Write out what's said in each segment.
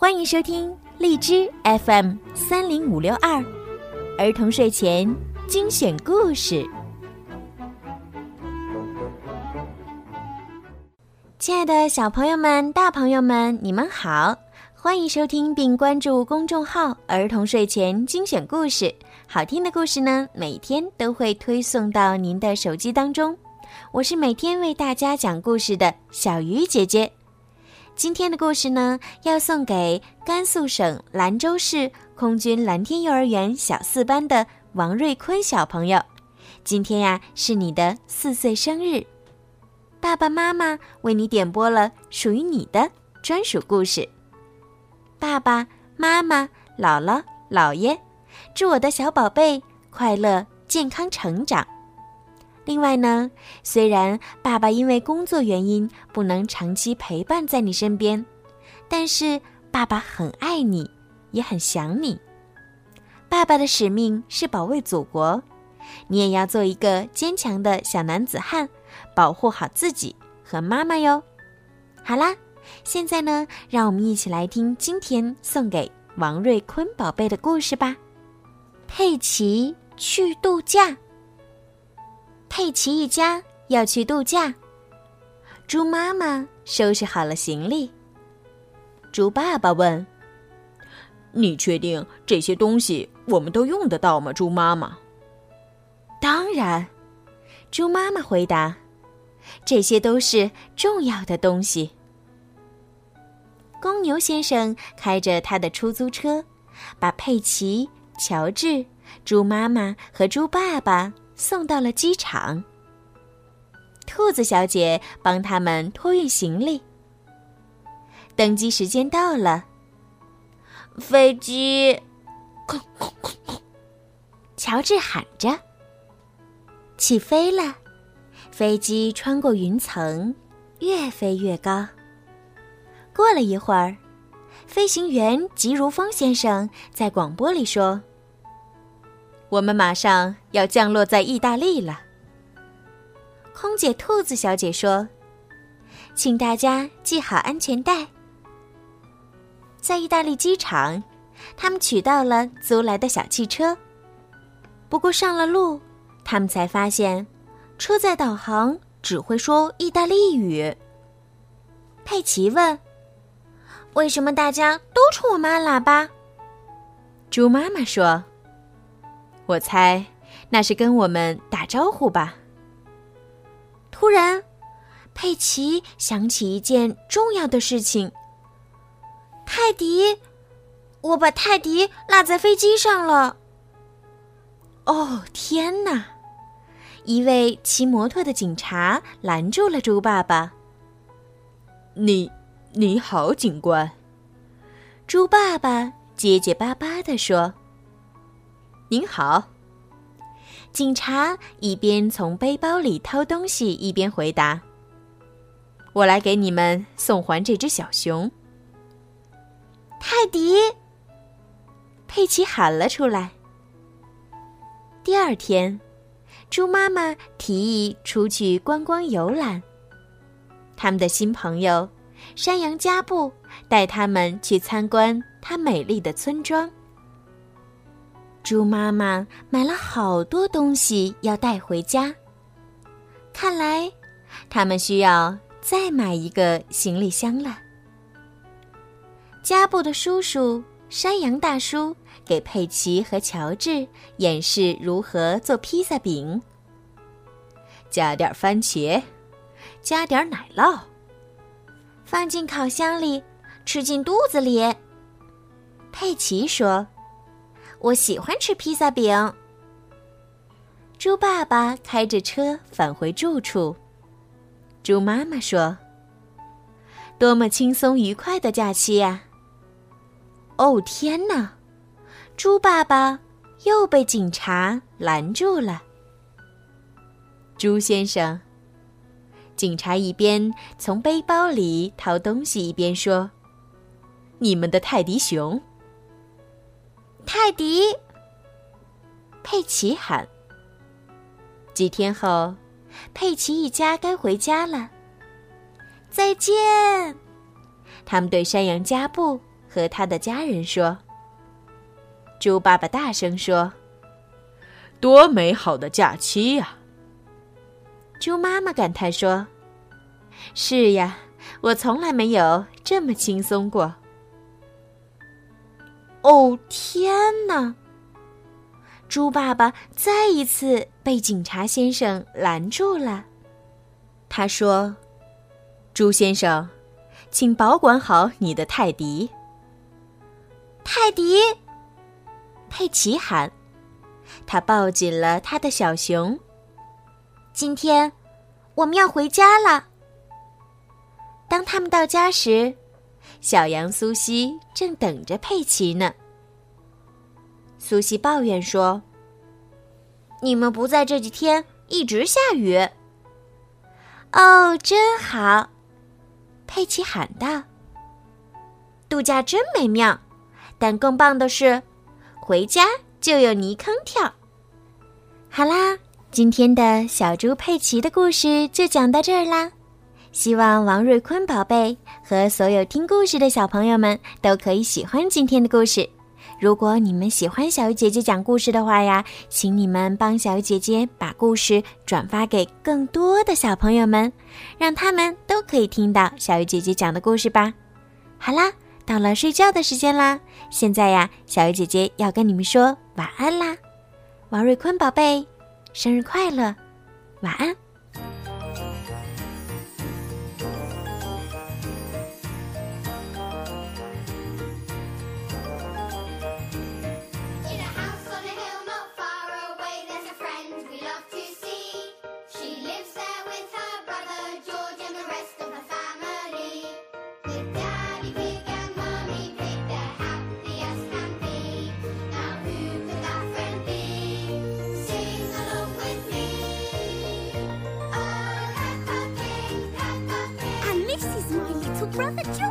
欢迎收听荔枝 FM 三零五六二儿童睡前精选故事。亲爱的小朋友们、大朋友们，你们好！欢迎收听并关注公众号“儿童睡前精选故事”，好听的故事呢，每天都会推送到您的手机当中。我是每天为大家讲故事的小鱼姐姐。今天的故事呢，要送给甘肃省兰州市空军蓝天幼儿园小四班的王瑞坤小朋友。今天呀，是你的四岁生日，爸爸妈妈为你点播了属于你的专属故事。爸爸妈妈、姥姥、姥爷，祝我的小宝贝快乐健康成长。另外呢，虽然爸爸因为工作原因不能长期陪伴在你身边，但是爸爸很爱你，也很想你。爸爸的使命是保卫祖国，你也要做一个坚强的小男子汉，保护好自己和妈妈哟。好啦，现在呢，让我们一起来听今天送给王瑞坤宝贝的故事吧。佩奇去度假。佩奇一家要去度假。猪妈妈收拾好了行李。猪爸爸问：“你确定这些东西我们都用得到吗？”猪妈妈：“当然。”猪妈妈回答：“这些都是重要的东西。”公牛先生开着他的出租车，把佩奇、乔治、猪妈妈和猪爸爸。送到了机场。兔子小姐帮他们托运行李。登机时间到了，飞机，乔治喊着：“起飞了！”飞机穿过云层，越飞越高。过了一会儿，飞行员吉如风先生在广播里说。我们马上要降落在意大利了。空姐兔子小姐说：“请大家系好安全带。”在意大利机场，他们取到了租来的小汽车。不过上了路，他们才发现，车载导航只会说意大利语。佩奇问：“为什么大家都冲我们按喇叭？”猪妈妈说。我猜，那是跟我们打招呼吧。突然，佩奇想起一件重要的事情：泰迪，我把泰迪落在飞机上了。哦，天哪！一位骑摩托的警察拦住了猪爸爸。你，你好，警官。猪爸爸结结巴巴地说。您好，警察一边从背包里掏东西，一边回答：“我来给你们送还这只小熊。”泰迪，佩奇喊了出来。第二天，猪妈妈提议出去观光游览。他们的新朋友山羊加布带他们去参观他美丽的村庄。猪妈妈买了好多东西要带回家。看来，他们需要再买一个行李箱了。加布的叔叔山羊大叔给佩奇和乔治演示如何做披萨饼。加点番茄，加点奶酪，放进烤箱里，吃进肚子里。佩奇说。我喜欢吃披萨饼。猪爸爸开着车返回住处。猪妈妈说：“多么轻松愉快的假期呀！”哦天哪！猪爸爸又被警察拦住了。猪先生，警察一边从背包里掏东西，一边说：“你们的泰迪熊。”泰迪，佩奇喊。几天后，佩奇一家该回家了。再见，他们对山羊加布和他的家人说。猪爸爸大声说：“多美好的假期呀！”猪妈妈感叹说：“是呀，我从来没有这么轻松过。”哦，天哪！猪爸爸再一次被警察先生拦住了。他说：“猪先生，请保管好你的泰迪。”泰迪。佩奇喊：“他抱紧了他的小熊。今天我们要回家了。”当他们到家时，小羊苏西正等着佩奇呢。苏西抱怨说：“你们不在这几天一直下雨。”哦，真好！佩奇喊道：“度假真美妙，但更棒的是。”回家就有泥坑跳。好啦，今天的小猪佩奇的故事就讲到这儿啦。希望王瑞坤宝贝和所有听故事的小朋友们都可以喜欢今天的故事。如果你们喜欢小鱼姐姐讲故事的话呀，请你们帮小鱼姐姐把故事转发给更多的小朋友们，让他们都可以听到小鱼姐姐讲的故事吧。好啦。到了睡觉的时间啦！现在呀，小鱼姐姐要跟你们说晚安啦。王瑞坤宝贝，生日快乐，晚安。Brother Joe!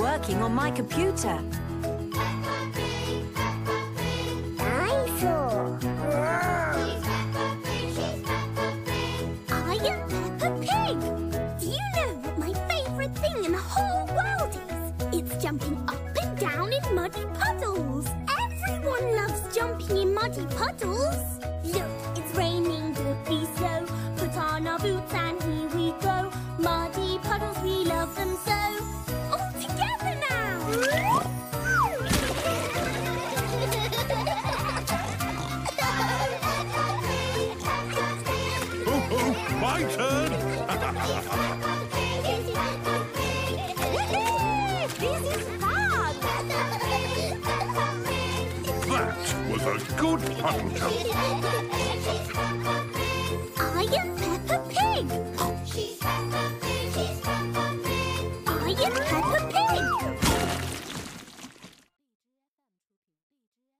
Working on my computer. Dinosaur. I am Peppa Pig. Do you know what my favourite thing in the whole world is? It's jumping up and down in muddy puddles. Everyone loves jumping in muddy puddles. Was a good jump. I am Peppa Pig. She's Peppa Pig. She's Peppa Pig. Peppa Pig.